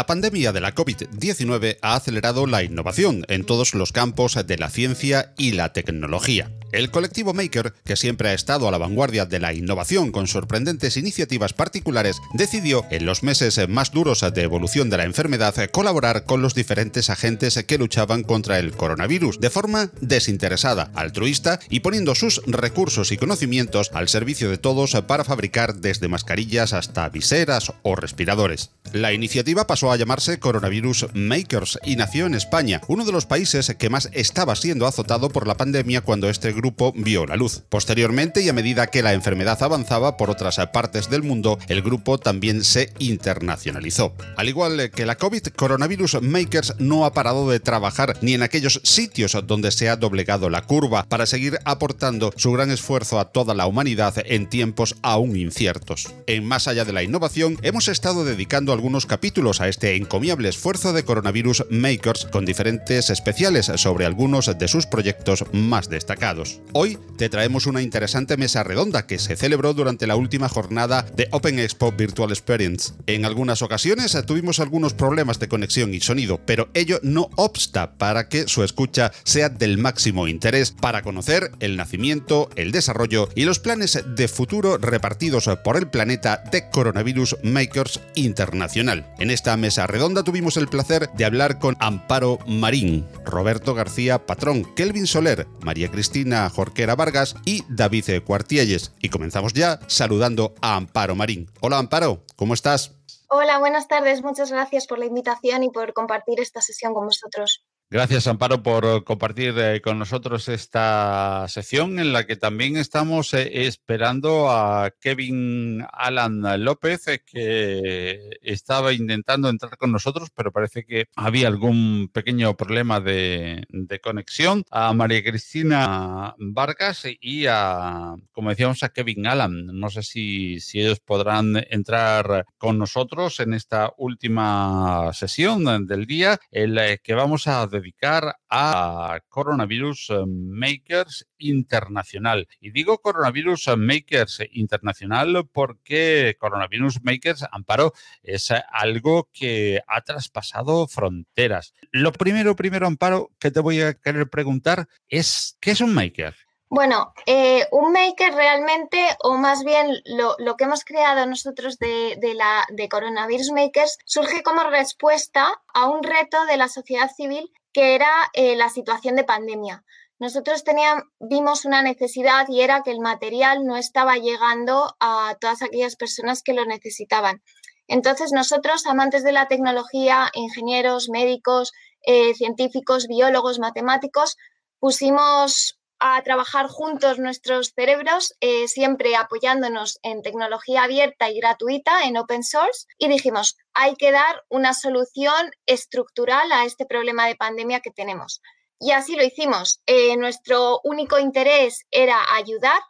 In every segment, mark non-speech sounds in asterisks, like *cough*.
La pandemia de la COVID-19 ha acelerado la innovación en todos los campos de la ciencia y la tecnología. El colectivo Maker, que siempre ha estado a la vanguardia de la innovación con sorprendentes iniciativas particulares, decidió en los meses más duros de evolución de la enfermedad colaborar con los diferentes agentes que luchaban contra el coronavirus de forma desinteresada, altruista y poniendo sus recursos y conocimientos al servicio de todos para fabricar desde mascarillas hasta viseras o respiradores. La iniciativa pasó a llamarse Coronavirus Makers y nació en España, uno de los países que más estaba siendo azotado por la pandemia cuando este grupo vio la luz. Posteriormente, y a medida que la enfermedad avanzaba por otras partes del mundo, el grupo también se internacionalizó. Al igual que la COVID, Coronavirus Makers no ha parado de trabajar ni en aquellos sitios donde se ha doblegado la curva para seguir aportando su gran esfuerzo a toda la humanidad en tiempos aún inciertos. En Más allá de la innovación, hemos estado dedicando algunos capítulos a este encomiable esfuerzo de Coronavirus Makers con diferentes especiales sobre algunos de sus proyectos más destacados. Hoy te traemos una interesante mesa redonda que se celebró durante la última jornada de Open Expo Virtual Experience. En algunas ocasiones tuvimos algunos problemas de conexión y sonido, pero ello no obsta para que su escucha sea del máximo interés para conocer el nacimiento, el desarrollo y los planes de futuro repartidos por el planeta de Coronavirus Makers Internacional. En esta mesa redonda tuvimos el placer de hablar con Amparo Marín, Roberto García Patrón, Kelvin Soler, María Cristina Jorquera Vargas y David Cuartielles. Y comenzamos ya saludando a Amparo Marín. Hola Amparo, ¿cómo estás? Hola, buenas tardes. Muchas gracias por la invitación y por compartir esta sesión con vosotros. Gracias, Amparo, por compartir eh, con nosotros esta sección en la que también estamos eh, esperando a Kevin Alan López, eh, que estaba intentando entrar con nosotros, pero parece que había algún pequeño problema de, conexión. A María Cristina Vargas y a, como decíamos, a Kevin Alan. No sé si, si ellos podrán entrar con nosotros en esta última sesión del día, en la que vamos a dedicar a Coronavirus eh, Makers Internacional. Y digo Coronavirus Makers Internacional porque Coronavirus Makers, Amparo, es algo que ha traspasado fronteras. Lo primero, primero, Amparo, que te voy a querer preguntar es, ¿qué es un maker? Bueno, eh, un maker realmente, o más bien lo, que hemos creado nosotros de, la, de Coronavirus Makers, surge como respuesta a un reto de la sociedad civil que era eh, la situación de pandemia. Nosotros teníamos, vimos una necesidad y era que el material no estaba llegando a todas aquellas personas que lo necesitaban. Entonces nosotros, amantes de la tecnología, ingenieros, médicos, eh, científicos, biólogos, matemáticos, pusimos a trabajar juntos nuestros cerebros, eh, siempre apoyándonos en tecnología abierta y gratuita, en open source, y dijimos, hay que dar una solución estructural a este problema de pandemia que tenemos. Y así lo hicimos. Eh, nuestro único interés era ayudar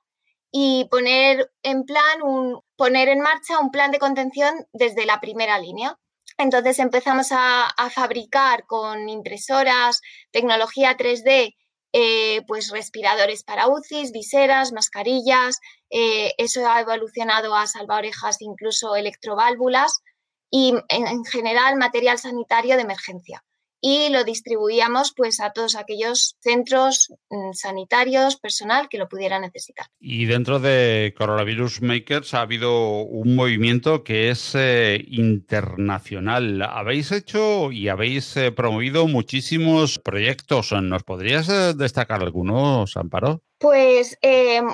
y poner en plan un, poner en marcha un plan de contención desde la primera línea. Entonces empezamos a, a fabricar con impresoras, tecnología 3D eh, pues respiradores para UCIs, viseras, mascarillas, eh, eso ha evolucionado a salvaorejas, incluso electroválvulas y en general material sanitario de emergencia y lo distribuíamos pues a todos aquellos centros mm, sanitarios, personal que lo pudiera necesitar. Y dentro de Coronavirus Makers ha habido un movimiento que es eh, internacional. Habéis hecho y habéis eh, promovido muchísimos proyectos. ¿Nos podrías eh, destacar algunos, Amparo? Pues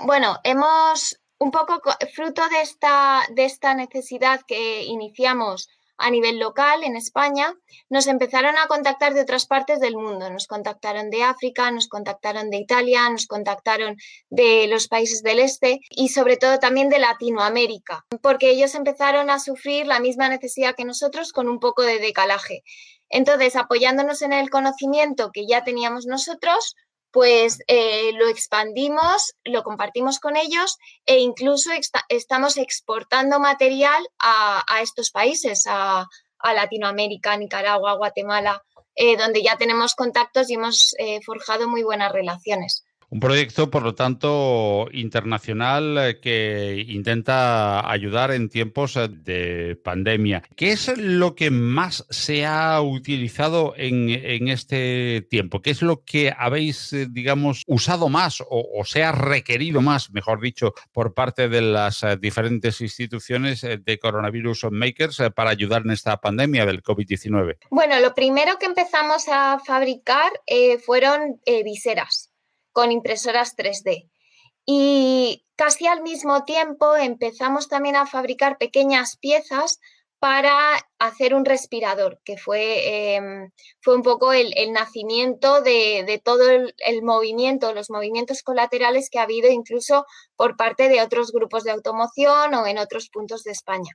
bueno, hemos un poco fruto de esta, de esta necesidad que iniciamos a nivel local en España, nos empezaron a contactar de otras partes del mundo. Nos contactaron de África, nos contactaron de Italia, nos contactaron de los países del este y sobre todo también de Latinoamérica, porque ellos empezaron a sufrir la misma necesidad que nosotros con un poco de decalaje. Entonces, apoyándonos en el conocimiento que ya teníamos nosotros, pues eh, lo expandimos, lo compartimos con ellos e incluso estamos exportando material a, estos países, a, Latinoamérica, Nicaragua, Guatemala, eh, donde ya tenemos contactos y hemos eh, forjado muy buenas relaciones. Un proyecto, por lo tanto, internacional eh, que intenta ayudar en tiempos eh, de pandemia. ¿Qué es lo que más se ha utilizado en, este tiempo? ¿Qué es lo que habéis, eh, digamos, usado más o, se ha requerido más, mejor dicho, por parte de las diferentes instituciones de Coronavirus Makers para ayudar en esta pandemia del COVID-19? Bueno, lo primero que empezamos a fabricar fueron viseras con impresoras 3D. Y casi al mismo tiempo empezamos también a fabricar pequeñas piezas para hacer un respirador, que fue, em, fue un poco el, nacimiento de, todo el, movimiento, los movimientos colaterales que ha habido incluso por parte de otros grupos de automoción o en otros puntos de España.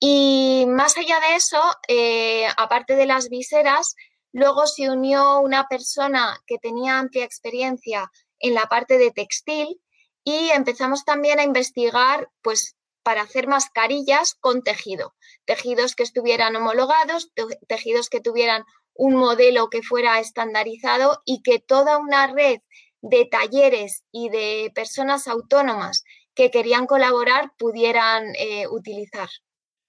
Y más allá de eso, eh, aparte de las viseras, Luego se unió una persona que tenía amplia experiencia en la parte de textil y empezamos también a investigar, pues, para hacer mascarillas con tejido, tejidos que estuvieran homologados, tejidos que tuvieran un modelo que fuera estandarizado y que toda una red de talleres y de personas autónomas que querían colaborar pudieran eh, utilizar.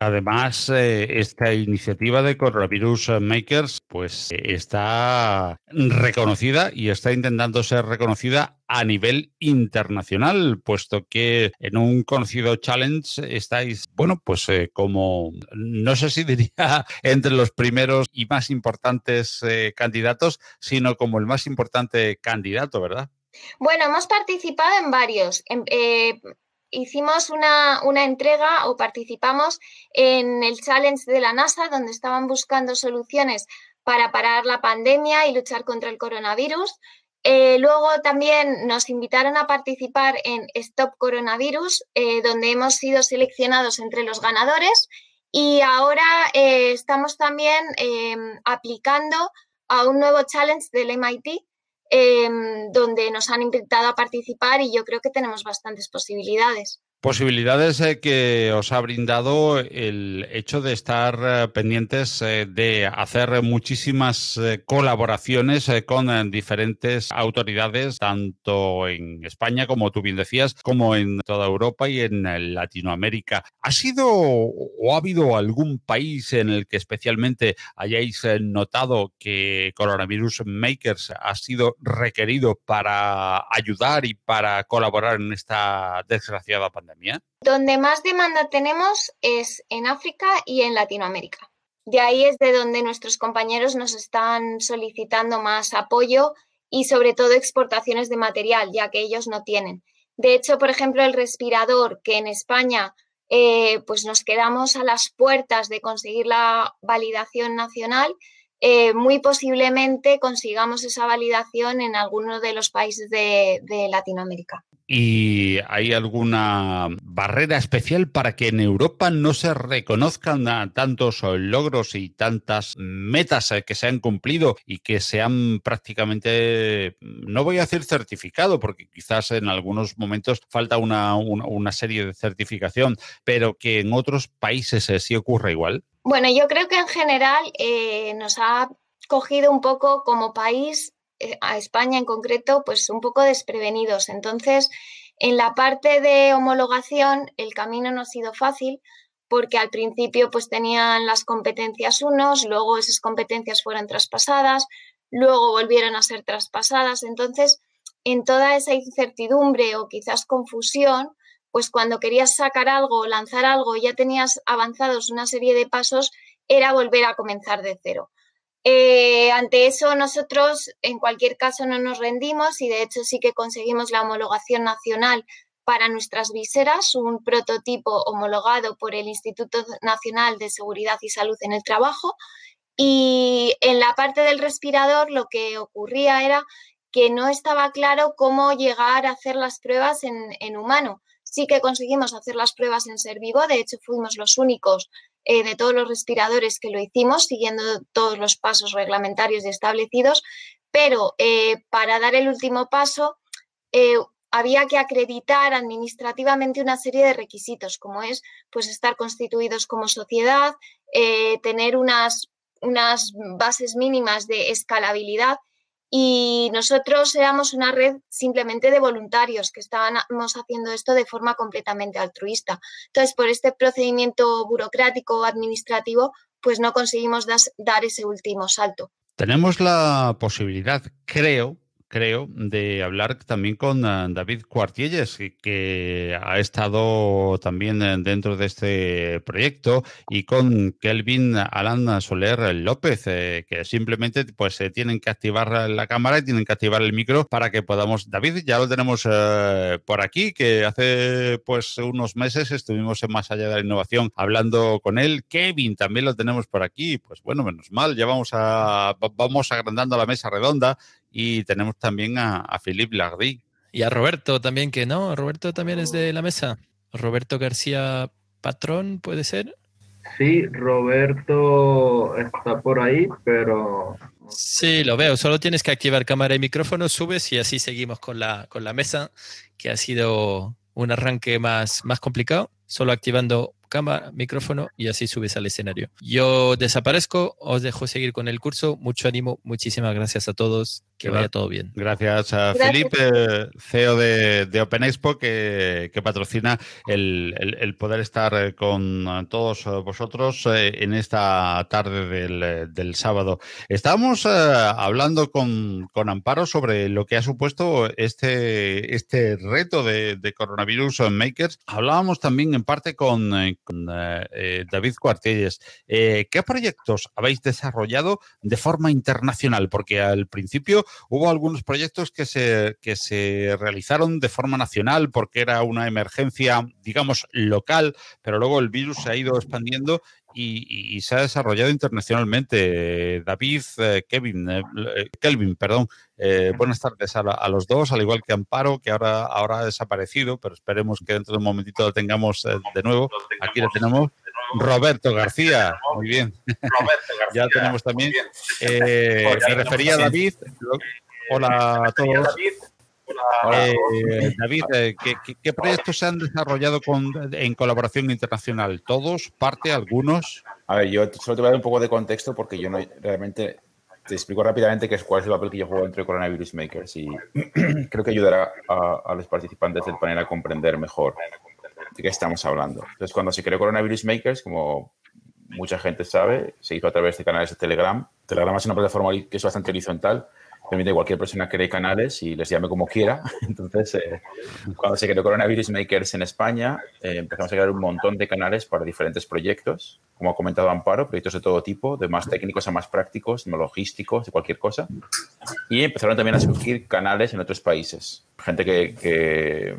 Además, eh, esta iniciativa de Coronavirus Makers pues está reconocida y está intentando ser reconocida a nivel internacional, puesto que en un conocido challenge estáis, bueno, pues eh, como, no sé si diría *laughs* entre los primeros y más importantes eh, candidatos, sino como el más importante candidato, ¿verdad? Bueno, hemos participado en varios hicimos una, entrega o participamos en el challenge de la NASA, donde estaban buscando soluciones para parar la pandemia y luchar contra el coronavirus. Eh, luego también nos invitaron a participar en Stop Coronavirus, eh, donde hemos sido seleccionados entre los ganadores y ahora eh, estamos también em, aplicando a un nuevo challenge del MIT Em, donde nos han invitado a participar y yo creo que tenemos bastantes posibilidades. Posibilidades eh, que os ha brindado el hecho de estar eh, pendientes eh, de hacer muchísimas colaboraciones con diferentes autoridades, tanto en España, como tú bien decías, como en toda Europa y en Latinoamérica. ¿Ha sido o ha habido algún país en el que especialmente hayáis notado que Coronavirus Makers ha sido requerido para ayudar y para colaborar en esta desgraciada pandemia? Donde más demanda tenemos es en África y en Latinoamérica. De ahí es de donde nuestros compañeros nos están solicitando más apoyo y sobre todo exportaciones de material, ya que ellos no tienen. De hecho, por ejemplo, el respirador que en España eh, pues nos quedamos a las puertas de conseguir la validación nacional, eh, muy posiblemente consigamos esa validación en alguno de los países de Latinoamérica. ¿Y hay alguna barrera especial para que en Europa no se reconozcan tantos logros y tantas metas que se han cumplido y que se han prácticamente, no voy a decir certificado, porque quizás en algunos momentos falta una, serie de certificación, pero que en otros países sí ocurre igual? Bueno, yo creo que en general eh, nos ha cogido un poco como país eh, a España en concreto, pues un poco desprevenidos. Entonces, en la parte de homologación, el camino no ha sido fácil porque al principio pues tenían las competencias unos, luego esas competencias fueron traspasadas, luego volvieron a ser traspasadas. Entonces, en toda esa incertidumbre o quizás confusión, pues cuando querías sacar algo o lanzar algo, ya tenías avanzados una serie de pasos, era volver a comenzar de cero. Eh, ante eso, nosotros en cualquier caso no nos rendimos y de hecho sí que conseguimos la homologación nacional para nuestras viseras, un prototipo homologado por el Instituto Nacional de Seguridad y Salud en el Trabajo. Y en la parte del respirador lo que ocurría era que no estaba claro cómo llegar a hacer las pruebas en, en humano. Sí que conseguimos hacer las pruebas en ser vivo, de hecho fuimos los únicos eh, de todos los respiradores que lo hicimos, siguiendo todos los pasos reglamentarios y establecidos, pero eh, para dar el último paso eh, había que acreditar administrativamente una serie de requisitos, como es pues, estar constituidos como sociedad, tener unas, unas bases mínimas de escalabilidad y nosotros éramos una red simplemente de voluntarios que estábamos haciendo esto de forma completamente altruista. Entonces, por este procedimiento burocrático administrativo, pues no conseguimos dar ese último salto. Tenemos la posibilidad, creo, creo, de hablar también con eh, David Cuartielles, que ha estado también eh, dentro de este proyecto, y con Kelvin Alan Soler López, eh, que simplemente pues tienen que activar la cámara y tienen que activar el micro para que podamos. David, ya lo tenemos por aquí, que hace pues unos meses estuvimos en Más Allá de la Innovación hablando con él. Kevin también lo tenemos por aquí. Pues bueno, menos mal, ya vamos a vamos agrandando la mesa redonda y tenemos también a, Philippe Lardy. Y a Roberto también, que no, Roberto también es de la mesa. Roberto García Patrón, ¿puede ser? Sí, Roberto está por ahí, pero... Sí, lo veo. Solo tienes que activar cámara y micrófono, subes y así seguimos con la, con la mesa, que ha sido un arranque más, más complicado, solo activando cámara, micrófono y así subes al escenario. Yo desaparezco, os dejo seguir con el curso. Mucho ánimo, muchísimas gracias a todos. Que vaya todo bien. Gracias a Felipe, CEO de, Open Expo, que, patrocina el, poder estar con todos vosotros eh, en esta tarde del, sábado. Estábamos eh, hablando con, Amparo sobre lo que ha supuesto este, este reto de, de Coronavirus Makers. Hablábamos también en parte con, eh, David Cuartelles. ¿Qué proyectos habéis desarrollado de forma internacional? Porque al principio Hubo algunos proyectos que se, que se realizaron de forma nacional porque era una emergencia, digamos, local, pero luego el virus se ha ido expandiendo y, se ha desarrollado internacionalmente. David, eh, Kevin, eh, eh, Kelvin, perdón. buenas tardes a, los dos, al igual que Amparo, que ahora, ahora ha desaparecido, pero esperemos que dentro de un momentito lo tengamos de nuevo. Aquí lo tenemos. Roberto García, muy bien. *laughs* ya lo tenemos también. Eh, me refería a David. Hola a todos. Eh, David, eh, ¿qué, proyectos se han desarrollado con, en colaboración internacional? ¿Todos? ¿Parte? ¿Algunos? A ver, yo solo te voy a dar un poco de contexto porque yo no realmente te explico rápidamente qué es, cuál es el papel que yo juego entre Coronavirus Makers y *clears throat* creo que ayudará a, a los participantes del panel a comprender mejor de qué estamos hablando. Entonces, cuando se creó Coronavirus Makers, como mucha gente sabe, se hizo a través de canales de Telegram. Telegram es una plataforma que es bastante horizontal, permite que cualquier persona cree canales y les llame como quiera. *laughs* Entonces, eh, cuando se creó Coronavirus Makers en España, eh, empezamos a crear un montón de canales para diferentes proyectos, como ha comentado Amparo, proyectos de todo tipo, de más técnicos a más prácticos, no logísticos, de cualquier cosa. Y empezaron también a surgir canales en otros países. Gente que, que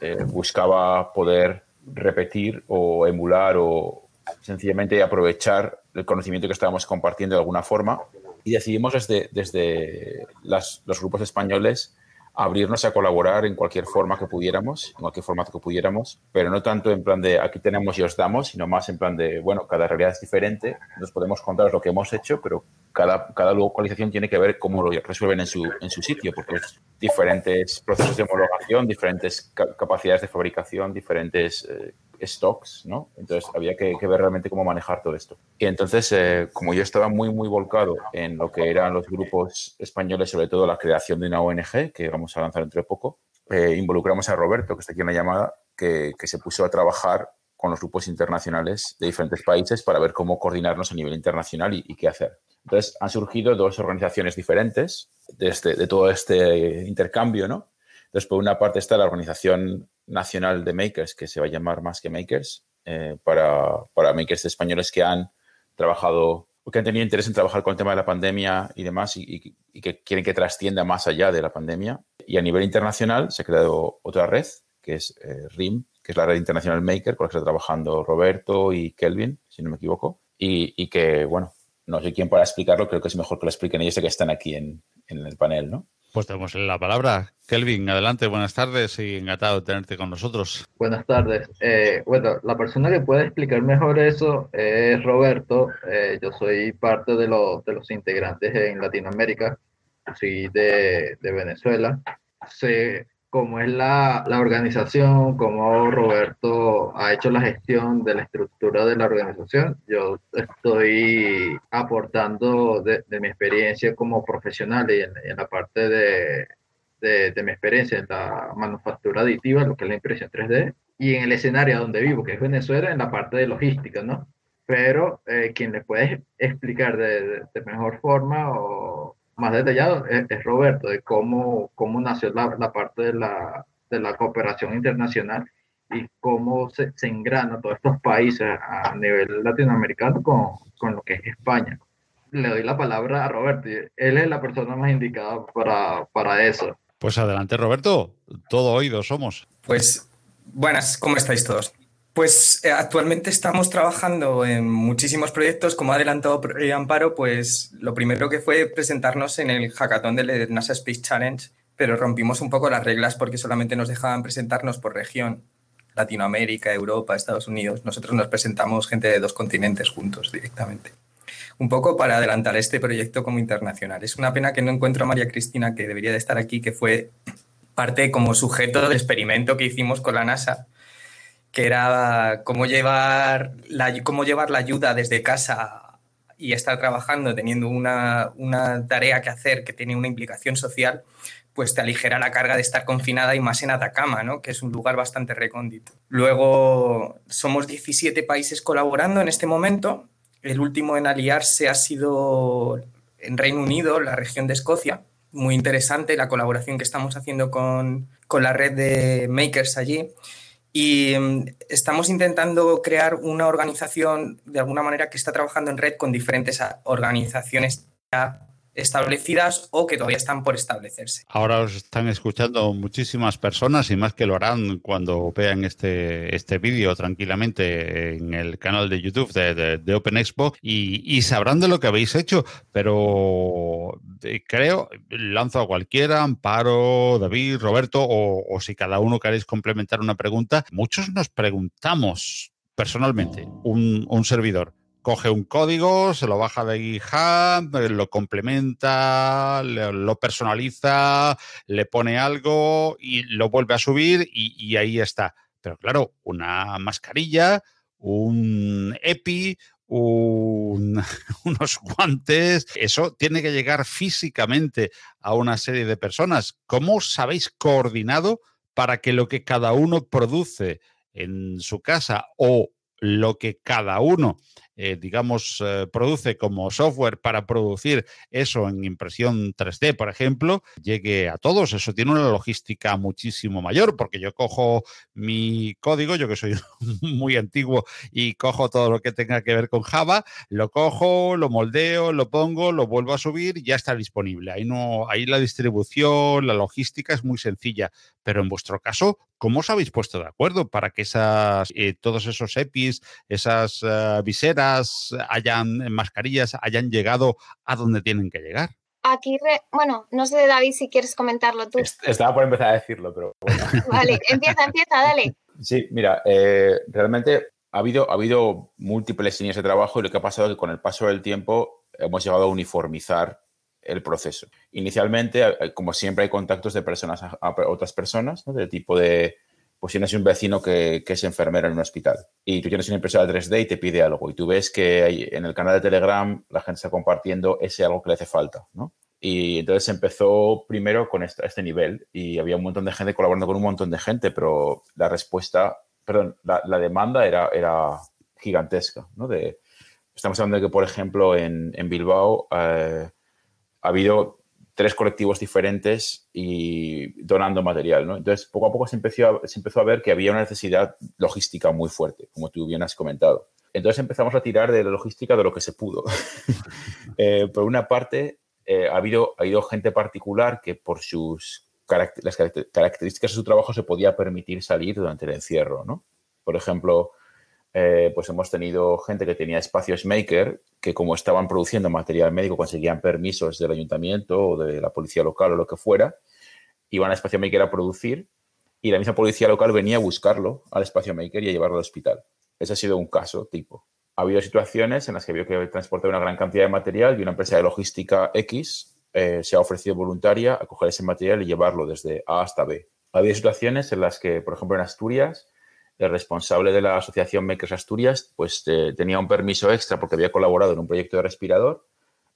eh, buscaba poder repetir o emular o sencillamente aprovechar el conocimiento que estábamos compartiendo de alguna forma y decidimos desde, desde los grupos españoles abrirnos a colaborar en cualquier forma que pudiéramos, en cualquier formato que pudiéramos, pero no tanto en plan de aquí tenemos y os damos, sino más en plan de, bueno, cada realidad es diferente, nos podemos contar lo que hemos hecho, pero cada, cada localización tiene que ver cómo lo resuelven en su, en su sitio, porque es diferentes procesos de homologación, diferentes capacidades de fabricación, diferentes eh, stocks, ¿no? Entonces había que, ver realmente cómo manejar todo esto. Y entonces, eh, como yo estaba muy, muy volcado en lo que eran los grupos españoles, sobre todo la creación de una ONG, que vamos a lanzar dentro de poco, eh, involucramos a Roberto, que está aquí en la llamada, que, que se puso a trabajar con los grupos internacionales de diferentes países para ver cómo coordinarnos a nivel internacional y, qué hacer. Entonces, han surgido dos organizaciones diferentes de, este, de todo este intercambio, ¿no? Entonces, por una parte está la Organización Nacional de Makers, que se va a llamar Más que Makers, eh, para, para, makers españoles que han trabajado o que han tenido interés en trabajar con el tema de la pandemia y demás y, que quieren que trascienda más allá de la pandemia. Y a nivel internacional se ha creado otra red, que es eh, RIM, que es la red internacional Maker, con la que está trabajando Roberto y Kelvin, si no me equivoco. Y, que, bueno, no sé quién para explicarlo, creo que es mejor que lo expliquen ellos que están aquí en, en el panel, ¿no? Pues tenemos la palabra. Kelvin, adelante, buenas tardes y encantado de tenerte con nosotros. Buenas tardes. Eh, bueno, la persona que puede explicar mejor eso es Roberto. Eh, yo soy parte de, los, integrantes en Latinoamérica soy de, Venezuela. Cómo es la, la, organización, cómo Roberto ha hecho la gestión de la estructura de la organización. Yo estoy aportando de, de mi experiencia como profesional y en, en la parte de, de, de, mi experiencia en la manufactura aditiva, lo que es la impresión 3D, y en el escenario donde vivo, que es Venezuela, en la parte de logística, ¿no? Pero eh, quien le puede explicar de, mejor forma o más detallado es, es Roberto, de cómo, cómo nació la, la parte de la, de la, cooperación internacional y cómo se, se, engrana todos estos países a nivel latinoamericano con, con, lo que es España. Le doy la palabra a Roberto, él es la persona más indicada para, para eso. Pues adelante, Roberto, todo oído somos. Pues buenas, ¿cómo estáis todos? Pues eh, actualmente estamos trabajando en muchísimos proyectos. Como ha adelantado Amparo, pues lo primero que fue presentarnos en el hackathon del NASA Space Challenge, pero rompimos un poco las reglas porque solamente nos dejaban presentarnos por región. Latinoamérica, Europa, Estados Unidos. Nosotros nos presentamos gente de dos continentes juntos directamente. Un poco para adelantar este proyecto como internacional. Es una pena que no encuentro a María Cristina, que debería de estar aquí, que fue parte como sujeto del experimento que hicimos con la NASA que era cómo llevar la, cómo llevar la ayuda desde casa y estar trabajando teniendo una, una, tarea que hacer que tiene una implicación social, pues te aligera la carga de estar confinada y más en Atacama, ¿no? que es un lugar bastante recóndito. Luego, somos 17 países colaborando en este momento. El último en aliarse ha sido en Reino Unido, la región de Escocia. Muy interesante la colaboración que estamos haciendo con, con la red de makers allí. Y mm, estamos intentando crear una organización de alguna manera que está trabajando en red con diferentes organizaciones ya establecidas o que todavía están por establecerse. Ahora os están escuchando muchísimas personas y más que lo harán cuando vean este, este vídeo tranquilamente en el canal de YouTube de, de, de Open Expo y, y, sabrán de lo que habéis hecho, pero eh, creo, lanzo a cualquiera, Amparo, David, Roberto, o, o si cada uno queréis complementar una pregunta, muchos nos preguntamos personalmente, un, un servidor, coge un código, se lo baja de GitHub, lo complementa, lo personaliza, le pone algo y lo vuelve a subir y, ahí está. Pero claro, una mascarilla, un EPI, un, *laughs* unos guantes, eso tiene que llegar físicamente a una serie de personas. ¿Cómo os habéis coordinado para que lo que cada uno produce en su casa o lo que cada uno eh, digamos, eh, produce como software para producir eso en impresión 3D, por ejemplo, llegue a todos. Eso tiene una logística muchísimo mayor, porque yo cojo mi código, yo que soy *laughs* muy antiguo y cojo todo lo que tenga que ver con Java, lo cojo, lo moldeo, lo pongo, lo vuelvo a subir y ya está disponible. Ahí, no, ahí la distribución, la logística es muy sencilla, pero en vuestro caso, ¿cómo os habéis puesto de acuerdo para que esas, eh, todos esos EPIs, esas viseras, hayan mascarillas hayan llegado a donde tienen que llegar. Aquí, re, bueno, no sé, David, si quieres comentarlo tú. Estaba por empezar a decirlo, pero bueno. *laughs* Vale, empieza, empieza, dale. Sí, mira, eh, realmente ha habido, ha habido múltiples líneas de trabajo y lo que ha pasado es que con el paso del tiempo hemos llegado a uniformizar el proceso. Inicialmente, eh, como siempre, hay contactos de personas a, a otras personas, ¿no? de tipo de pues tienes un vecino que, es enfermero en un hospital y tú tienes una impresora 3D y te pide algo y tú ves que hay, en el canal de Telegram la gente está compartiendo ese algo que le hace falta, ¿no? Y entonces empezó primero con este, nivel y había un montón de gente colaborando con un montón de gente, pero la respuesta, perdón, la, demanda era, era gigantesca, ¿no? De, estamos hablando de que, por ejemplo, en, en Bilbao eh, ha habido tres colectivos diferentes y donando material. ¿no? Entonces, poco a poco se empezó, a, se empezó a ver que había una necesidad logística muy fuerte, como tú bien has comentado. Entonces empezamos a tirar de la logística de lo que se pudo. *laughs* eh, por una parte, eh, ha, habido, ha habido gente particular que por sus caract las características de su trabajo se podía permitir salir durante el encierro. ¿no? Por ejemplo, eh, pues hemos tenido gente que tenía espacios maker que como estaban produciendo material médico conseguían permisos del ayuntamiento o de la policía local o lo que fuera, iban al espacio maker a producir y la misma policía local venía a buscarlo al espacio maker y a llevarlo al hospital. Ese ha sido un caso tipo. Ha habido situaciones en las que había que transportar una gran cantidad de material y una empresa de logística X eh, se ha ofrecido voluntaria a coger ese material y llevarlo desde A hasta B. Había situaciones en las que, por ejemplo, en Asturias, el responsable de la asociación Makers Asturias pues tenía un permiso extra porque había colaborado en un proyecto de respirador.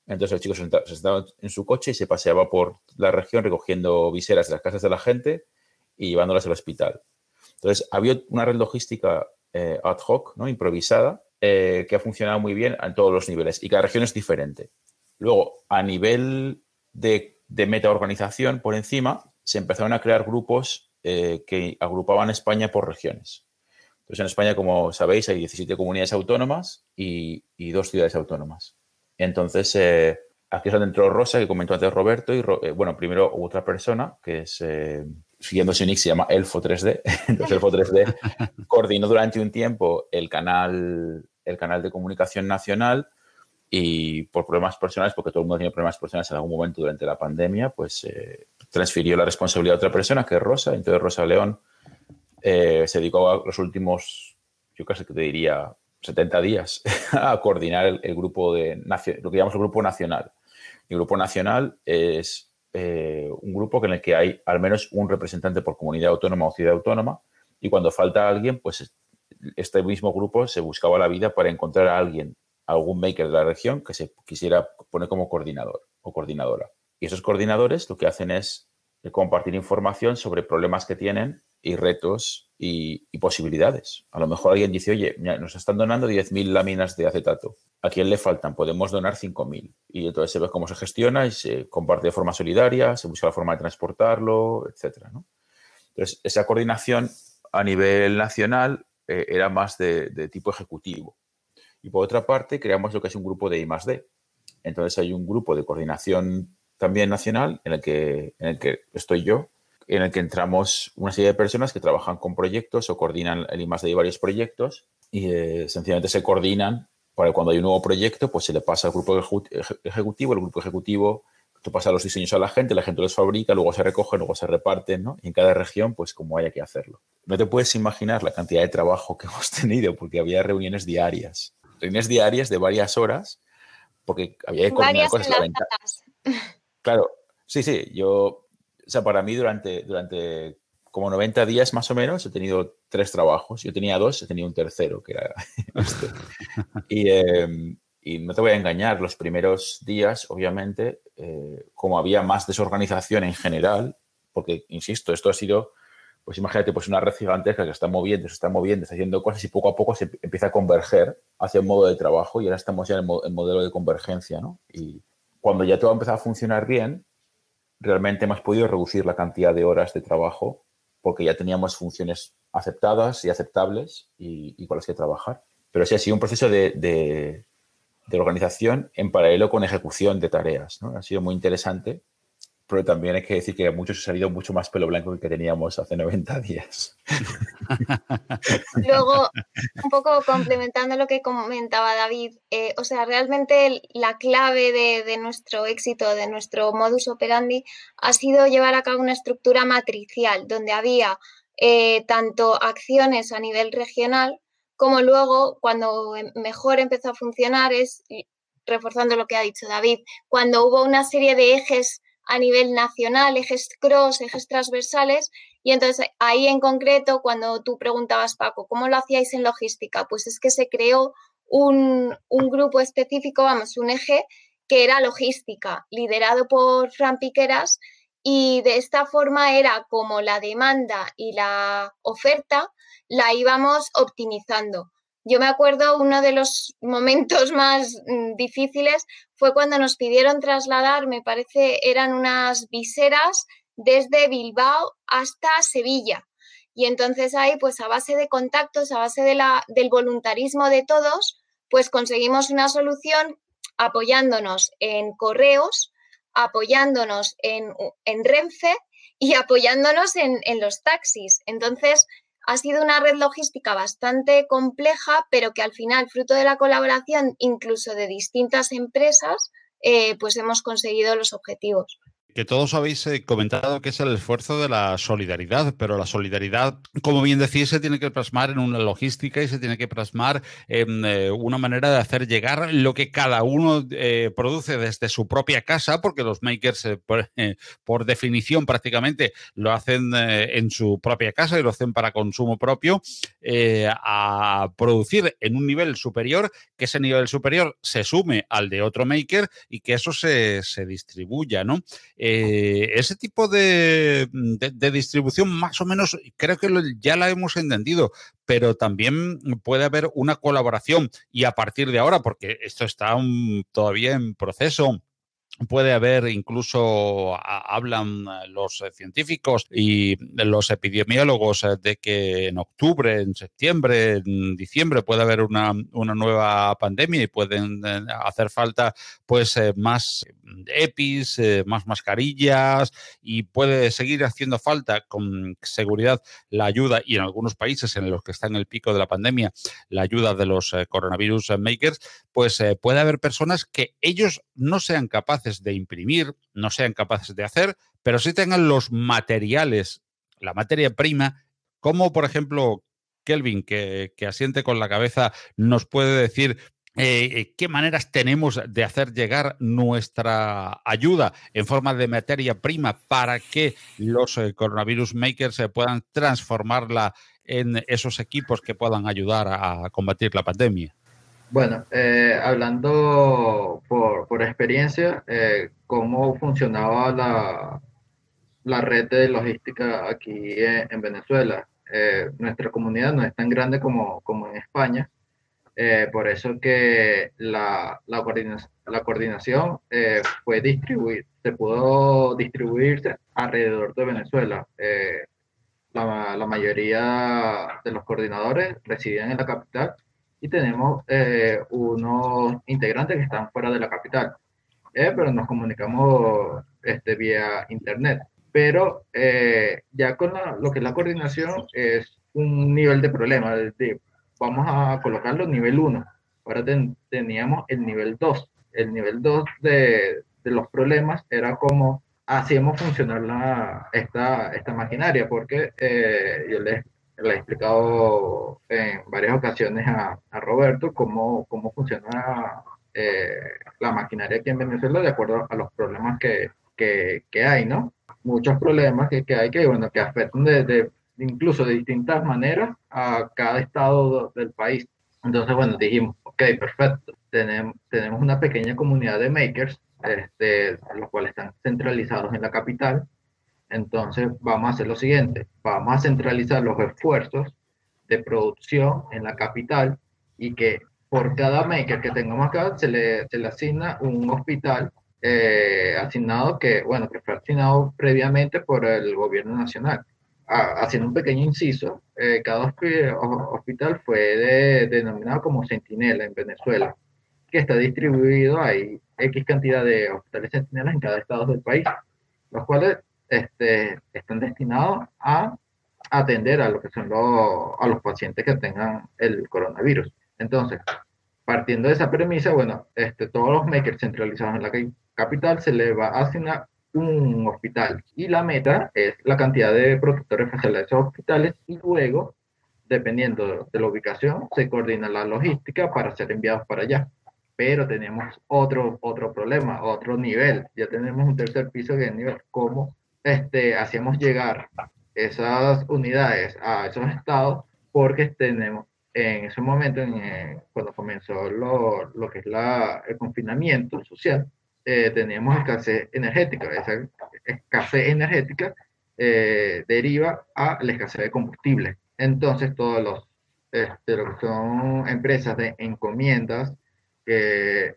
Entonces el chico se sentaba en su coche y se paseaba por la región recogiendo viseras de las casas de la gente y llevándolas al hospital. Entonces había una red logística eh, ad hoc, ¿no? improvisada, eh, que ha funcionado muy bien en todos los niveles y cada región es diferente. Luego, a nivel de, de meta-organización por encima, se empezaron a crear grupos eh, que agrupaban España por regiones. Entonces, en España, como sabéis, hay 17 comunidades autónomas y, dos ciudades autónomas. Entonces, eh, aquí es donde entró Rosa, que comentó antes Roberto, y eh, bueno, primero otra persona, que es, eh, siguiendo su nick, se llama Elfo 3D. *laughs* Entonces, Elfo 3D *laughs* coordinó durante un tiempo el canal, el canal de comunicación nacional y por problemas personales, porque todo el mundo tiene problemas personales en algún momento durante la pandemia, pues transfirió la responsabilidad a otra persona, que es Rosa. Entonces, Rosa León eh, se dedicó a los últimos, yo casi que te diría, 70 días *laughs* a coordinar el, grupo de, lo que llamamos el grupo nacional. El grupo nacional es eh, un grupo en el que hay al menos un representante por comunidad autónoma o ciudad autónoma y cuando falta alguien, pues este mismo grupo se buscaba la vida para encontrar a alguien, algún maker de la región que se quisiera poner como coordinador o coordinadora. Y esos coordinadores lo que hacen es compartir información sobre problemas que tienen y retos y, posibilidades. A lo mejor alguien dice, oye, nos están donando 10.000 láminas de acetato. ¿A quién le faltan? Podemos donar 5.000. Y entonces se ve cómo se gestiona y se comparte de forma solidaria, se busca la forma de transportarlo, etc. Entonces, esa coordinación a nivel nacional eh, era más de, tipo ejecutivo. Y por otra parte, creamos lo que es un grupo de I. Entonces hay un grupo de coordinación también nacional en el que, en el que estoy yo, en el que entramos una serie de personas que trabajan con proyectos o coordinan el I+D de varios proyectos y eh, sencillamente se coordinan para cuando hay un nuevo proyecto, pues se le pasa al grupo ejecutivo, el grupo ejecutivo tú pasa los diseños a la gente, la gente los fabrica, luego se recogen, luego se reparten, ¿no? Y en cada región, pues como haya que hacerlo. No te puedes imaginar la cantidad de trabajo que *laughs* hemos tenido porque había reuniones diarias, reuniones diarias de varias horas, porque había que coordinar cosas la venta. Claro, sí, sí, yo o sea, para mí durante, durante como 90 días más o menos he tenido tres trabajos. Yo tenía dos, he tenido un tercero, que era *laughs* este. Y, no te voy a engañar, los primeros días, obviamente, eh, como había más desorganización en general, porque, insisto, esto ha sido, pues imagínate, pues una red gigantesca que está moviendo, se está moviendo, está haciendo cosas y poco a poco se empieza a converger hacia un modo de trabajo y ahora estamos ya en el, modelo de convergencia, ¿no? Y cuando ya todo ha empezado a funcionar bien, realmente hemos podido reducir la cantidad de horas de trabajo porque ya teníamos funciones aceptadas y aceptables y, con las que trabajar. Pero sí ha sido un proceso de, de, organización en paralelo con ejecución de tareas. Ha sido muy interesante pero también hay que decir que muchos ha salido mucho más pelo blanco que, teníamos hace 90 días. *laughs* Luego, un poco complementando lo que comentaba David, eh, o sea, realmente la clave de, nuestro éxito, de nuestro modus operandi, ha sido llevar a cabo una estructura matricial, donde había eh, tanto acciones a nivel regional, como luego, cuando mejor empezó a funcionar, es reforzando lo que ha dicho David, cuando hubo una serie de ejes a nivel nacional, ejes cross, ejes transversales. Y entonces ahí en concreto, cuando tú preguntabas, Paco, ¿cómo lo hacíais en logística? Pues es que se creó un, grupo específico, vamos, un eje que era logística, liderado por Fran Piqueras. Y de esta forma era como la demanda y la oferta la íbamos optimizando. Yo me acuerdo uno de los momentos *laughs* más mm, difíciles fue cuando nos pidieron trasladar, me parece, eran unas viseras desde Bilbao hasta Sevilla. Y entonces ahí, pues a base de contactos, a base de la, del voluntarismo de todos, pues conseguimos una solución apoyándonos en correos, apoyándonos en, en Renfe y apoyándonos en, en los taxis. Entonces, ha sido una red logística bastante compleja, pero que al final, fruto de la colaboración incluso de distintas empresas, eh, pues hemos conseguido los objetivos. Que todos habéis eh, comentado que es el esfuerzo de la solidaridad, pero la solidaridad, como bien decís, se tiene que plasmar en una logística y se tiene que plasmar en eh, una manera de hacer llegar lo que cada uno eh, produce desde su propia casa, porque los makers, por, definición, prácticamente lo hacen en su propia casa y lo hacen para consumo propio, a producir en un nivel superior, que ese nivel superior se sume al de otro maker y que eso se, se distribuya, ¿no? Eh, ese tipo de, distribución más o menos creo que ya la hemos entendido, pero también puede haber una colaboración. Y a partir de ahora, porque esto está todavía en proceso, Puede haber incluso, hablan los científicos y los epidemiólogos eh, de que en octubre, en septiembre, en diciembre puede haber una, nueva pandemia y pueden eh, hacer falta pues eh, más EPIs, más mascarillas y puede seguir haciendo falta con seguridad la ayuda y en algunos países en los que está en el pico de la pandemia la ayuda de los coronavirus makers, pues puede haber personas que ellos no sean capaces de imprimir, no sean capaces de hacer, pero sí tengan los materiales, la materia prima, como por ejemplo Kelvin, que, asiente con la cabeza, nos puede decir eh, eh, qué maneras tenemos de hacer llegar nuestra ayuda en forma de materia prima para que los eh, coronavirus makers se puedan transformarla en esos equipos que puedan ayudar a combatir la pandemia. Bueno, eh, hablando por, por experiencia, eh, cómo funcionaba la, la, red de logística aquí en, Venezuela. Eh, nuestra comunidad no es tan grande como, como en España, por eso que la, la, coordinación, la coordinación fue distribuir, se pudo distribuirse alrededor de Venezuela. La, la mayoría de los coordinadores residían en la capital y tenemos eh, unos integrantes que están fuera de la capital, eh, pero nos comunicamos este, vía internet. Pero eh, ya con lo que es la coordinación es un nivel de problema, vamos a colocarlo nivel 1, ahora teníamos el nivel 2. El nivel 2 de, de los problemas era como hacíamos funcionar la, esta, esta maquinaria, porque yo les le he explicado en varias ocasiones a, a Roberto cómo, cómo funciona eh, la maquinaria aquí en Venezuela de acuerdo a los problemas que, que, que hay, ¿no? Muchos problemas que, que, hay que, bueno, que afectan de, incluso de distintas maneras a cada estado del país. Entonces, bueno, dijimos, ok, perfecto, tenemos, tenemos una pequeña comunidad de makers, este, los cuales están centralizados en la capital, entonces, vamos a hacer lo siguiente, vamos a centralizar los esfuerzos de producción en la capital y que por cada maker que tengamos acá se le, se le asigna un hospital eh, asignado que, bueno, que fue asignado previamente por el gobierno nacional. haciendo un pequeño inciso, eh, cada hospital fue denominado como Centinela en Venezuela, que está distribuido, hay X cantidad de hospitales centinelas en cada estado del país, los cuales este, están destinados a atender a lo que son los, a los pacientes que tengan el coronavirus. Entonces, partiendo de esa premisa, bueno, este, todos los makers centralizados en la capital se les va a asignar un hospital y la meta es la cantidad de protectores faciales de esos hospitales y luego, dependiendo de la ubicación, se coordina la logística para ser enviados para allá. Pero tenemos otro, otro problema, otro nivel. Ya tenemos un tercer piso que es nivel cómo este, hacíamos llegar esas unidades a esos estados porque tenemos en ese momento, en, cuando comenzó lo, lo, que es la, el confinamiento social, eh, teníamos escasez energética. Esa escasez energética eh, deriva a la escasez de combustible. Entonces, todos los este, lo que son empresas de encomiendas eh,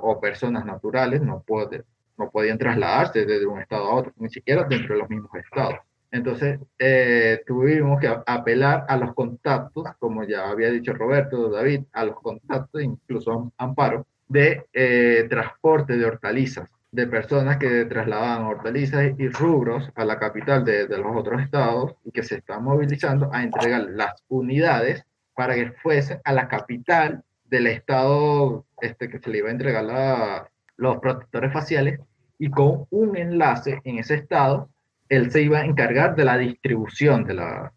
o personas naturales no pueden, no podían trasladarse desde un estado a otro, ni siquiera dentro de los mismos estados. Entonces, eh, tuvimos que apelar a los contactos, como ya había dicho Roberto, David, a los contactos, incluso Amparo, de eh, transporte de hortalizas, de personas que trasladaban hortalizas y rubros a la capital de, de, los otros estados y que se están movilizando a entregar las unidades para que fuesen a la capital del estado este, que se le iba a entregar la, los protectores faciales y con un enlace en ese estado, él se iba a encargar de la distribución de, la,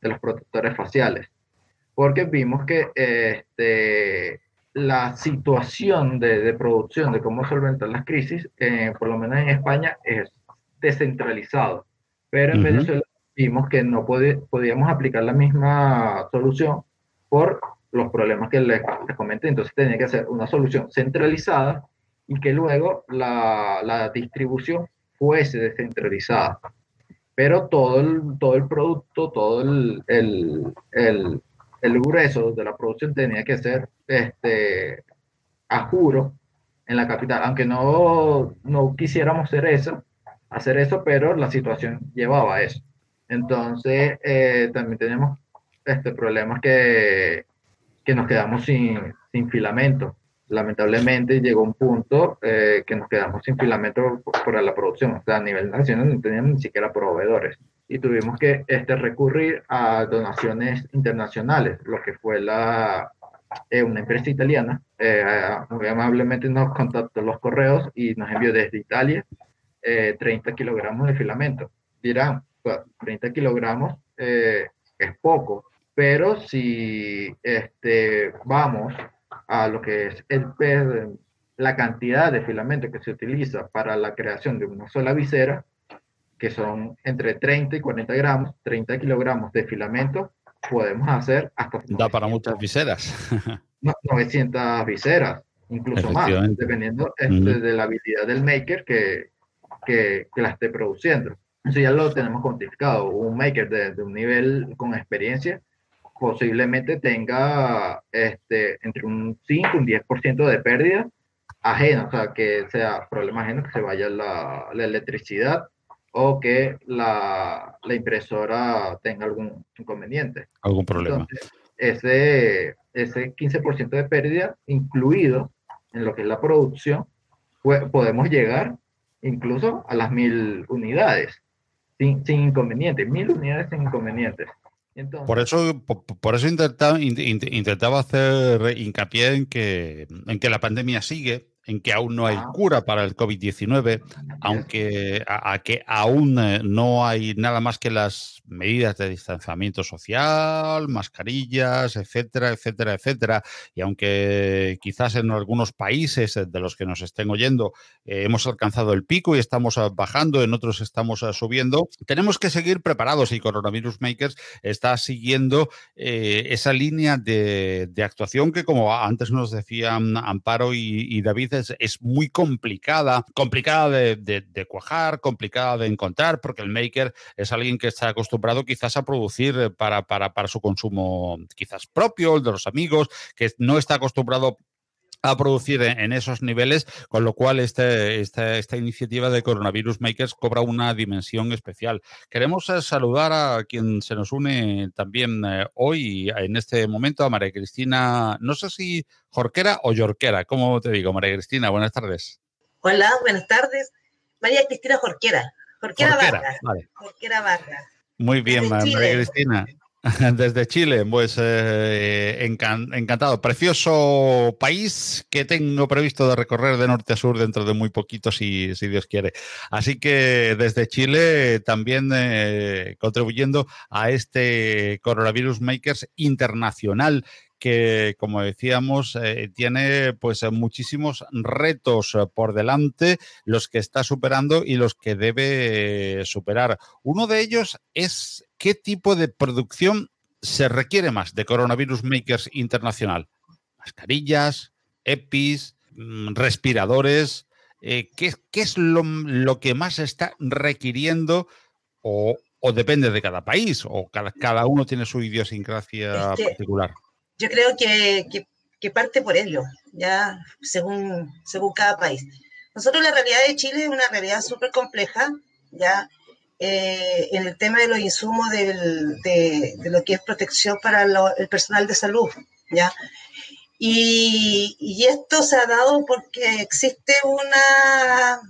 de los protectores faciales. Porque vimos que este, la situación de, de, producción, de cómo solventar las crisis, eh, por lo menos en España, es descentralizado. Pero en Venezuela vimos que no podíamos aplicar la misma solución por los problemas que les, comenté. Entonces tenía que hacer una solución centralizada y que luego la, la distribución fuese descentralizada. Pero todo el, todo el producto, todo el, el, el, el grueso de la producción tenía que ser este, a juro en la capital, aunque no, no quisiéramos hacer eso, hacer eso, pero la situación llevaba a eso. Entonces, eh, también tenemos este, problemas que, que nos quedamos sin, sin filamento. Lamentablemente llegó un punto eh, que nos quedamos sin filamento por, la producción. O sea, a nivel nacional no teníamos ni siquiera proveedores. Y tuvimos que este, recurrir a donaciones internacionales, lo que fue la, eh, una empresa italiana. muy amablemente nos contactó los correos y nos envió desde Italia 30 kilogramos de filamento. Dirán, 30 kilogramos eh, es poco, pero si este, vamos a lo que es el, la cantidad de filamento que se utiliza para la creación de una sola visera, que son entre 30 y 40 gramos, 30 kilogramos de filamento, podemos hacer hasta... Da para muchas viseras. *laughs* 900 viseras, incluso más, dependiendo este, de la habilidad del maker que, que, que la esté produciendo. Eso ya lo tenemos cuantificado. Un maker de, un nivel con experiencia posiblemente tenga este, entre un 5 y un 10% de pérdida ajena, o sea, que sea problema ajeno, que se vaya la, la electricidad o que la, la, impresora tenga algún inconveniente. Algún problema. ese, ese 15% de pérdida incluido en lo que es la producción, podemos llegar incluso a las mil unidades sin, sin inconvenientes, mil unidades sin inconvenientes. Por eso, por, eso intentaba, intentaba hacer hincapié en que, en que la pandemia sigue, en que aún no hay ah. cura para el COVID-19, aunque a, que aún eh, no hay nada más que las medidas de distanciamiento social, mascarillas, etcétera, etcétera, etcétera. Y aunque quizás en algunos países de los que nos estén oyendo eh, hemos alcanzado el pico y estamos ah, bajando, en otros estamos ah, subiendo, tenemos que seguir preparados y Coronavirus Makers está siguiendo eh, esa línea de, actuación que, como antes nos decían Amparo y, y David, es, muy complicada, complicada de, cuajar, complicada de encontrar, porque el maker es alguien que está acostumbrado quizás a producir eh, para, para, para su consumo quizás propio, el de los amigos, que no está acostumbrado a producir en esos niveles, con lo cual este, esta, esta, iniciativa de Coronavirus Makers cobra una dimensión especial. Queremos eh, saludar a quien se nos une también eh, hoy, en este momento, a María Cristina, no sé si Jorquera o Yorquera, ¿cómo te digo, María Cristina? Buenas tardes. Hola, buenas tardes. María Cristina Jorquera. Jorquera, Jorquera Jorquera Vargas. Muy bien, María Cristina. *laughs* Desde Chile, pues eh, encantado. Precioso país que tengo previsto de recorrer de norte a sur dentro de muy poquito, si, Dios quiere. Así que desde Chile también eh, contribuyendo a este Coronavirus Makers internacional que, como decíamos, eh, tiene pues muchísimos retos por delante, los que está superando y los que debe superar. Uno de ellos es ¿qué tipo de producción se requiere más de Coronavirus Makers Internacional? Mascarillas, EPIs, mm, respiradores. Eh, ¿qué, es lo, que más está requiriendo o, depende de cada país o cada, uno tiene su idiosincrasia particular? Yo creo que, que, parte por ello, ya según, según cada país. Nosotros la realidad de Chile es una realidad súper compleja, ya eh, en el tema de los insumos de, lo que es protección para el personal de salud, ¿ya? Y, esto se ha dado porque existe una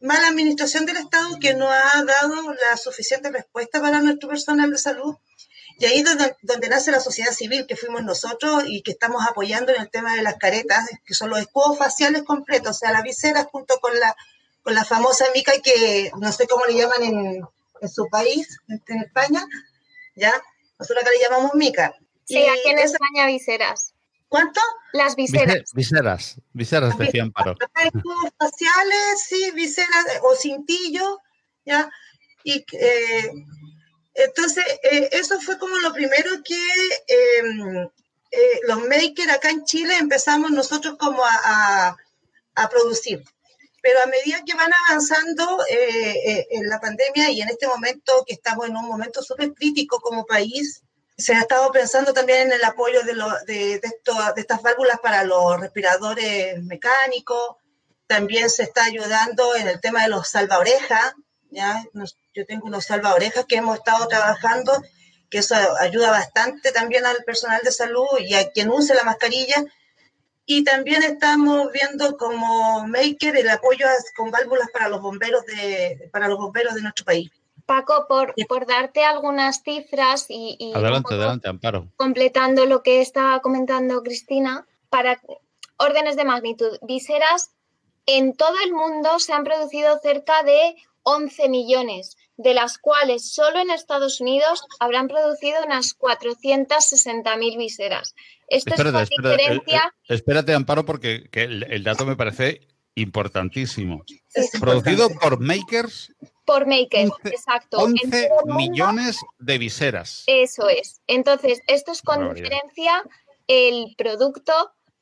mala administración del Estado que no ha dado la suficiente respuesta para nuestro personal de salud. Y ahí es donde, donde nace la sociedad civil, que fuimos nosotros y que estamos apoyando en el tema de las caretas, que son los escudos faciales completos, o sea, las viseras junto con la con la famosa mica que no sé cómo le llaman en, en su país, en España, ¿ya? Nosotros acá le llamamos mica. Sí, aquí en España viseras. ¿Cuánto? Las viseras. Viseras, viseras decía Amparo. faciales, sí, viseras o cintillo, ¿ya? Y eh, entonces, eh, eso fue como lo primero que em, eh, los makers acá en Chile empezamos nosotros como a, a, producir. Pero a medida que van avanzando en la pandemia y en este momento que estamos en un momento súper crítico como país, se ha estado pensando también en el apoyo de, de, de, estas válvulas para los respiradores mecánicos. También se está ayudando en el tema de los salvaorejas. ¿ya? yo tengo unos salvaorejas que hemos estado trabajando, que eso ayuda bastante también al personal de salud y a quien use la mascarilla. Y también estamos viendo como maker el apoyo con válvulas para los bomberos de, para los bomberos de nuestro país. Paco, por, por darte algunas cifras y, adelante, adelante, Amparo. Completando lo que estaba comentando Cristina, para órdenes de magnitud, viseras en todo el mundo se han producido cerca de 11 millones, de las cuales solo en Estados Unidos habrán producido unas 460.000 viseras. Esto es una diferencia. Espérate, Amparo, porque el, dato me parece importantísimo. Producido por makers por Maker, exacto. 11 millones de viseras. Eso es. Entonces, esto es con diferencia el producto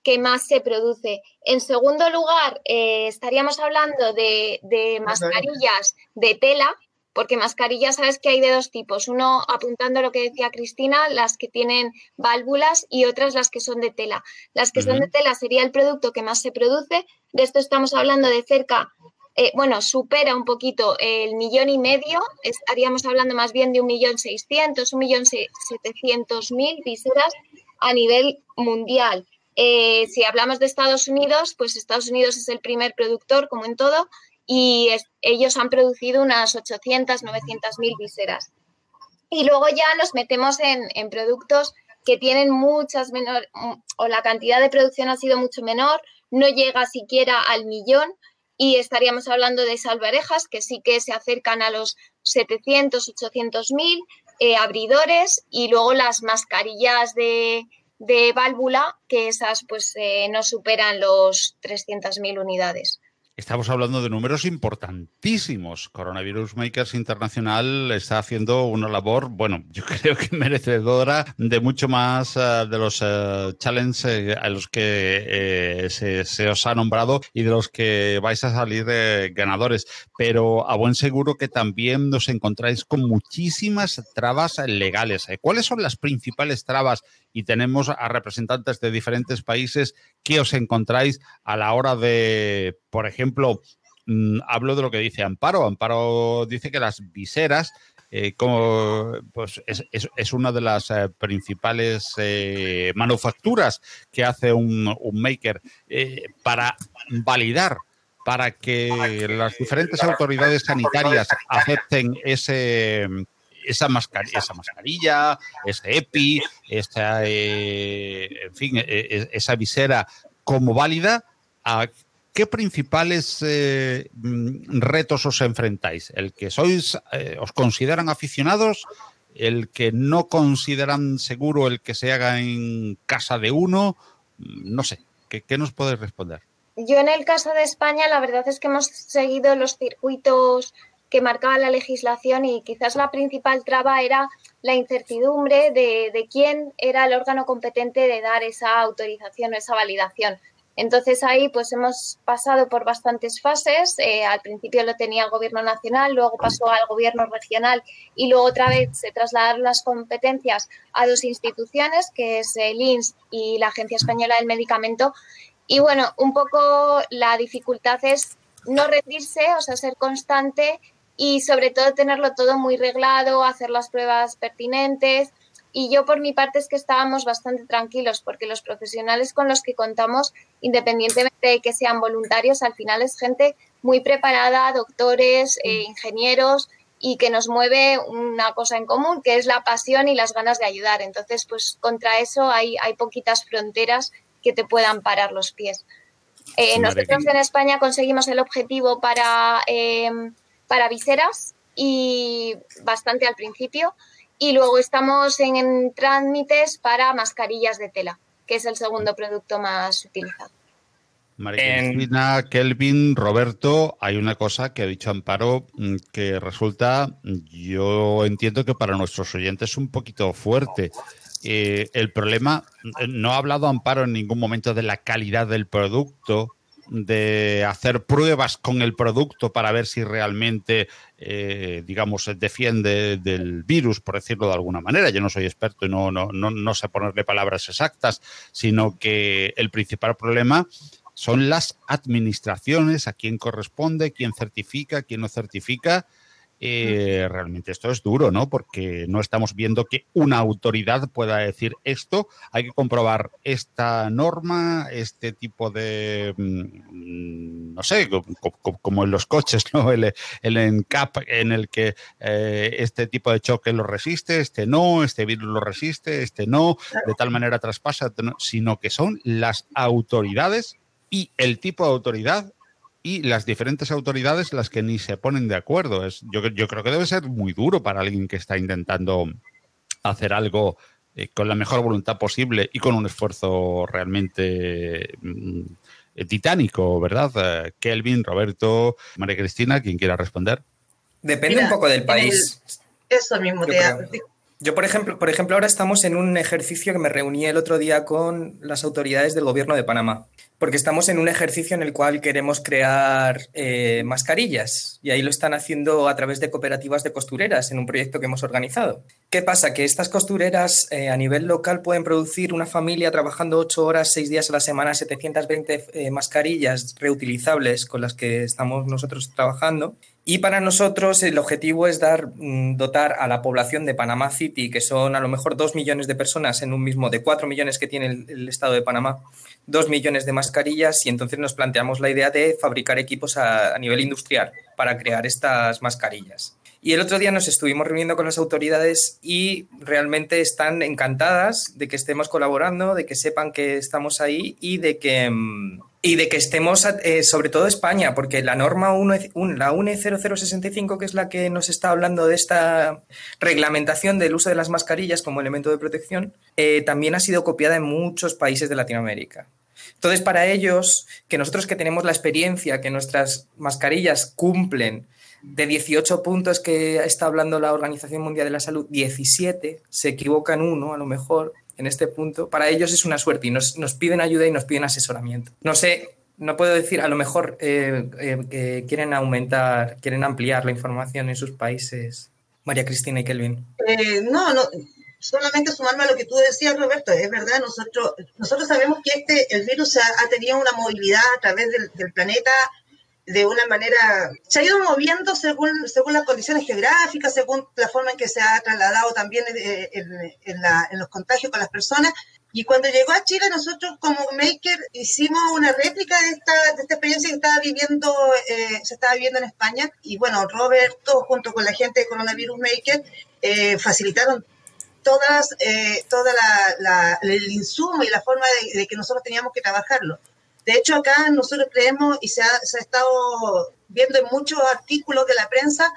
que más se produce. En segundo lugar, eh, estaríamos hablando de, mascarillas de tela, porque mascarillas sabes que hay de dos tipos. Uno, apuntando a lo que decía Cristina, las que tienen válvulas y otras las que son de tela. Las que son de tela sería el producto que más se produce. De esto estamos hablando de cerca eh, bueno, supera un poquito el millón y medio, estaríamos hablando más bien de un millón seiscientos, un millón setecientos mil viseras a nivel mundial. Eh, si hablamos de Estados Unidos, pues Estados Unidos es el primer productor, como en todo, y ellos han producido unas 800, 900 mil viseras. Y luego ya nos metemos en, productos que tienen muchas menor, o la cantidad de producción ha sido mucho menor, no llega siquiera al millón, y estaríamos hablando de salvarejas que sí que se acercan a los 700, 800 mil, eh, abridores y luego las mascarillas de, válvula, que esas pues eh, no superan los 300.000 unidades. Estamos hablando de números importantísimos. Coronavirus Makers Internacional está haciendo una labor, bueno, yo *laughs* creo que merecedora de mucho más eh, de los uh, challenges eh, a los que se, os ha nombrado y de los que vais a salir ganadores. Pero a buen seguro que también nos encontráis con muchísimas trabas legales. ¿Cuáles son las principales trabas y tenemos a representantes de diferentes países que os encontráis a la hora de, por ejemplo, mm, hablo de lo que dice Amparo. Amparo dice que las viseras eh, como pues es, una de las eh, principales eh, manufacturas que hace un, un maker para validar para que las diferentes autoridades sanitarias acepten ese esa, mascarilla, esa mascarilla, ese EPI, esa, eh, en fin, e, e, esa visera como válida, ¿a qué principales eh, mm, retos os enfrentáis? ¿El que sois, eh, os consideran aficionados? ¿El que no consideran seguro el que se haga en casa de uno? No sé, ¿qué, qué nos podéis responder? Yo en el caso de España, la verdad es que hemos seguido los circuitos que marcaba la legislación y quizás la principal traba era la incertidumbre de, quién era el órgano competente de dar esa autorización o esa validación. Entonces ahí pues hemos pasado por bastantes fases. Eh, al principio lo tenía el gobierno nacional, luego pasó al gobierno regional y luego otra vez se trasladaron las competencias a dos instituciones, que es el INS y la Agencia Española del Medicamento. Y bueno, un poco la dificultad es no rendirse, o sea, ser constante y sobre todo tenerlo todo muy reglado, hacer las pruebas pertinentes. Y yo por mi parte es que estábamos bastante tranquilos porque los profesionales con los que contamos, independientemente de que sean voluntarios, al final es gente muy preparada, doctores, eh, ingenieros y que nos mueve una cosa en común, que es la pasión y las ganas de ayudar. Entonces, pues contra eso hay, hay poquitas fronteras que te puedan parar los pies. Eh, nosotros en España conseguimos el objetivo para, em, para viseras y bastante al principio. Y luego estamos en trámites para mascarillas de tela, que es el segundo producto más utilizado. María Cristina, Kelvin, Roberto, hay una cosa que ha dicho Amparo mm, que resulta, yo entiendo que para nuestros oyentes es un poquito fuerte. Eh, el problema, eh, no ha hablado Amparo en ningún momento de la calidad del producto, de hacer pruebas con el producto para ver si realmente, eh, digamos, defiende del virus, por decirlo de alguna manera. Yo no soy experto y no, no, no, no sé ponerle palabras exactas, sino que el principal problema son las administraciones, a quién corresponde, quién certifica, quién no certifica. Eh, realmente esto es duro, ¿no? Porque no estamos viendo que una autoridad pueda decir esto, hay que comprobar esta norma, este tipo de, mm, no sé, como, en los coches, *laughs* ¿no? El, el ENCAP en el que eh, este tipo de choque lo resiste, este no, este virus lo resiste, este no, de tal manera traspasa, sino que son las autoridades y el tipo de autoridad y las diferentes autoridades las que ni se ponen de acuerdo. Es, yo, yo creo que debe ser muy duro para alguien que está intentando hacer algo eh, con la mejor voluntad posible y con un esfuerzo realmente mm, titánico, ¿verdad? Eh, Kelvin, Roberto, María Cristina, quien quiera responder. Depende un poco del país. eso mismo, yo, por ejemplo, por ejemplo, ahora estamos en un ejercicio que me reuní el otro día con las autoridades del gobierno de Panamá, porque estamos en un ejercicio en el cual queremos crear eh, mascarillas y ahí lo están haciendo a través de cooperativas de costureras en un proyecto que hemos organizado. ¿Qué pasa? Que estas costureras eh, a nivel local pueden producir una familia trabajando ocho horas, seis días a la semana, 720 eh, mascarillas reutilizables con las que estamos nosotros trabajando y para nosotros el objetivo es mm, dotar a la población de Panamá City, que son a lo mejor dos millones de personas en un mismo, de cuatro millones que tiene el, estado de Panamá, dos millones de mascarillas y entonces nos planteamos la idea de fabricar equipos a, a nivel industrial para crear estas mascarillas. Y el otro día nos estuvimos reuniendo con las autoridades y realmente están encantadas de que estemos colaborando, de que sepan que estamos ahí y de que mm, y de que estemos, eh, sobre todo España, porque la norma 1, la UNE 0065, que es la que nos está hablando de esta reglamentación del uso de las mascarillas como elemento de protección, eh, también ha sido copiada en muchos países de Latinoamérica. Entonces, para ellos, que nosotros que tenemos la experiencia, que nuestras mascarillas cumplen de 18 puntos que está hablando la Organización Mundial de la Salud, 17, se equivocan uno a lo mejor, en este punto, para ellos es una suerte y nos, piden ayuda y nos piden asesoramiento. No sé, no puedo decir, a lo mejor eh, eh, quieren aumentar, quieren ampliar la información en sus países. María Cristina y Kelvin. Eh, no, no, solamente sumarme a lo que tú decías, Roberto, es verdad, nosotros, nosotros sabemos que este, el virus ha, tenido una movilidad a través del planeta de una manera, se ha ido moviendo según, según las condiciones geográficas, según la forma en que se ha trasladado también eh, en, los contagios con las personas. Y cuando llegó a Chile, nosotros como Maker hicimos una réplica de esta, de esta experiencia que estaba viviendo, eh, se estaba viviendo en España. Y bueno, Roberto, junto con la gente de Coronavirus Maker, eh, facilitaron todas, toda la, el insumo y la forma de que nosotros teníamos que trabajarlo. De hecho, acá nosotros creemos, y se ha, estado viendo en muchos artículos de la prensa,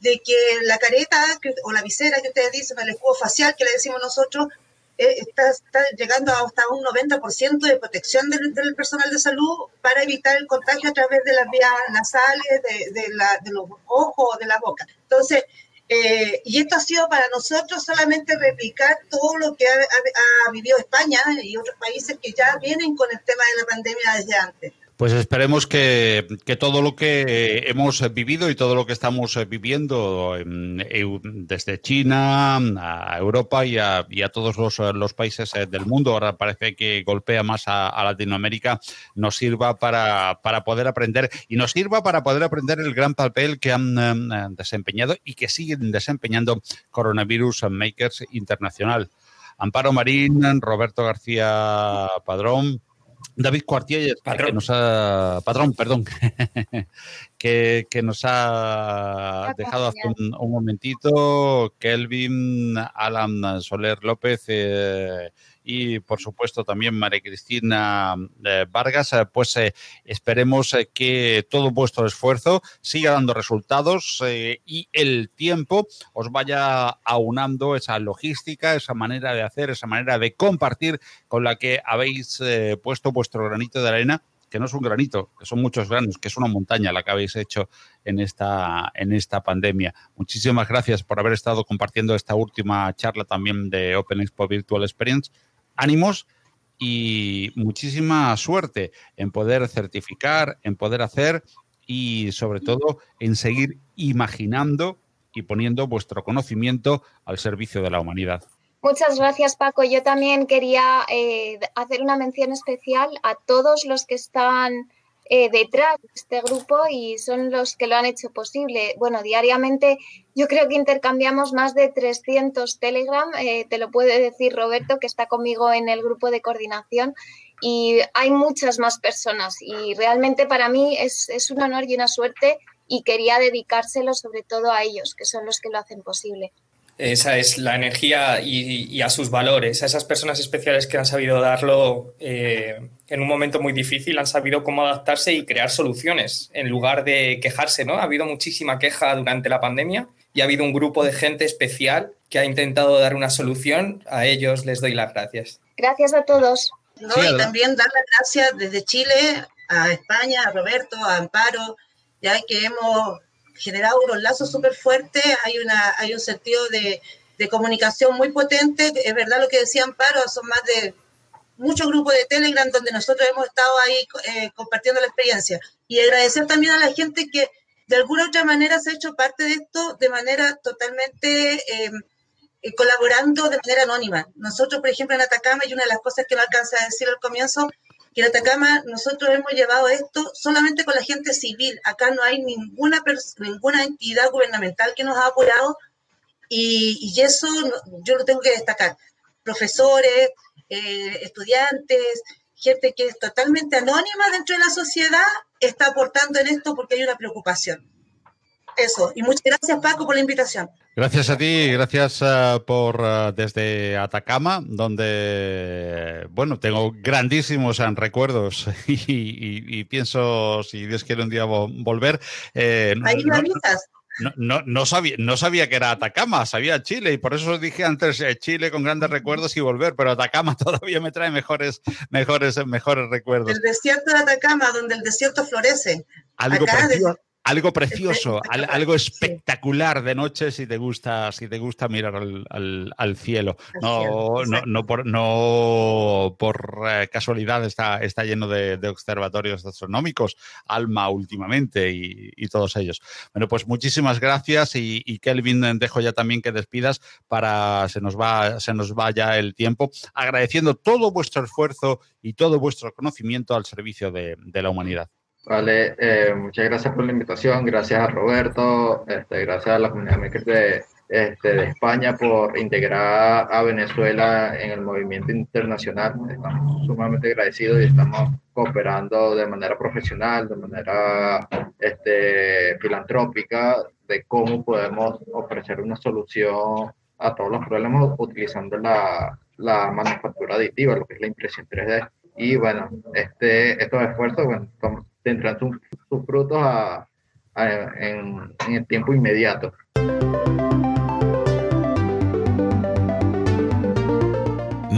de que la careta o la visera que ustedes dicen, el escudo facial que le decimos nosotros, eh, está, llegando hasta un 90% de protección del, personal de salud para evitar el contagio a través de las vías nasales, de, de los ojos o de la boca. Entonces, eh, y esto ha sido para nosotros solamente replicar todo lo que ha, vivido España y otros países que ya vienen con el tema de la pandemia desde antes. Pues esperemos que, todo lo que hemos vivido y todo lo que estamos viviendo desde China a Europa y a, todos los, países eh, del mundo, ahora parece que golpea más a, Latinoamérica, nos sirva para, poder aprender y nos sirva para poder aprender el gran papel que han eh, desempeñado y que siguen desempeñando Coronavirus Makers Internacional. Amparo Marín, Roberto García Padrón, David Cuartier, patrón. Que nos ha, patrón, perdón, *laughs* que, nos ha dejado hace un, momentito, Kelvin, Alan Soler López eh, y por supuesto también María Cristina eh, Vargas, eh, pues esperemos que todo vuestro esfuerzo siga dando resultados y el tiempo os vaya aunando esa logística, esa manera de hacer, esa manera de compartir con la que habéis puesto vuestro granito de arena que no es un granito, que son muchos granos, que es una montaña la que habéis hecho en esta, en esta pandemia. Muchísimas gracias por haber estado compartiendo esta última charla también de Open Expo Virtual Experience. Ánimos y muchísima suerte en poder certificar, en poder hacer y sobre todo en seguir imaginando y poniendo vuestro conocimiento al servicio de la humanidad. Muchas gracias, Paco. Yo también quería eh, hacer una mención especial a todos los que están eh, detrás de este grupo y son los que lo han hecho posible. Bueno, diariamente yo creo que intercambiamos más de 300 Telegram, eh, te lo puede decir Roberto, que está conmigo en el grupo de coordinación, y hay muchas más personas y realmente para mí es, es un honor y una suerte y quería dedicárselo sobre todo a ellos, que son los que lo hacen posible. Esa es la energía y, a sus valores, a esas personas especiales que han sabido darlo eh, en un momento muy difícil, han sabido cómo adaptarse y crear soluciones en lugar de quejarse, ¿no? Ha habido muchísima queja durante la pandemia y ha habido un grupo de gente especial que ha intentado dar una solución. A ellos les doy las gracias. Gracias a todos. y también dar las gracias desde Chile a España, a Roberto, a Amparo, ya que hemos generado unos lazos súper fuertes, hay, una, hay un sentido de, de, comunicación muy potente, es verdad lo que decía Amparo, son más de muchos grupos de Telegram donde nosotros hemos estado ahí eh, compartiendo la experiencia. Y agradecer también a la gente que de alguna u otra manera se ha hecho parte de esto de manera totalmente em, eh, colaborando de manera anónima. Nosotros, por ejemplo, en Atacama, y una de las cosas que no alcanza a decir al comienzo, que en Atacama nosotros hemos llevado esto solamente con la gente civil. Acá no hay ninguna, ninguna entidad gubernamental que nos ha apoyado y, eso yo lo tengo que destacar. Profesores, eh, estudiantes, gente que es totalmente anónima dentro de la sociedad está aportando en esto porque hay una preocupación. Eso, y muchas gracias Paco por la invitación. Gracias a ti, gracias eh, por eh, desde Atacama, donde, bueno, tengo grandísimos eh, recuerdos *laughs* y, pienso, si Dios quiere un día volver. Ahí no, no, no, sabía, no sabía que era Atacama, sabía Chile y por eso os dije antes Chile con grandes recuerdos y volver, pero Atacama *laughs* todavía me trae mejores, mejores, mejores recuerdos. El desierto de Atacama, donde el desierto florece. Algo algo precioso, algo espectacular de noche si te gusta, si te gusta mirar al, cielo. No, no, no, por, no por eh, casualidad está, está lleno de, observatorios astronómicos, Alma últimamente y, todos ellos. Bueno, pues muchísimas gracias y, Kelvin, dejo ya también que despidas para se nos va, se nos vaya el tiempo, agradeciendo todo vuestro esfuerzo y todo vuestro conocimiento al servicio de la humanidad. Vale, eh, muchas gracias por la invitación, gracias a Roberto, este, gracias a la comunidad de, este, de España por integrar a Venezuela en el movimiento internacional. Estamos sumamente agradecidos y estamos cooperando de manera profesional, de manera este, filantrópica, de cómo podemos ofrecer una solución a todos los problemas utilizando la, la manufactura aditiva, lo que es la impresión 3D. Y bueno, este, estos esfuerzos bueno, tendrán sus, frutos en, en el tiempo inmediato.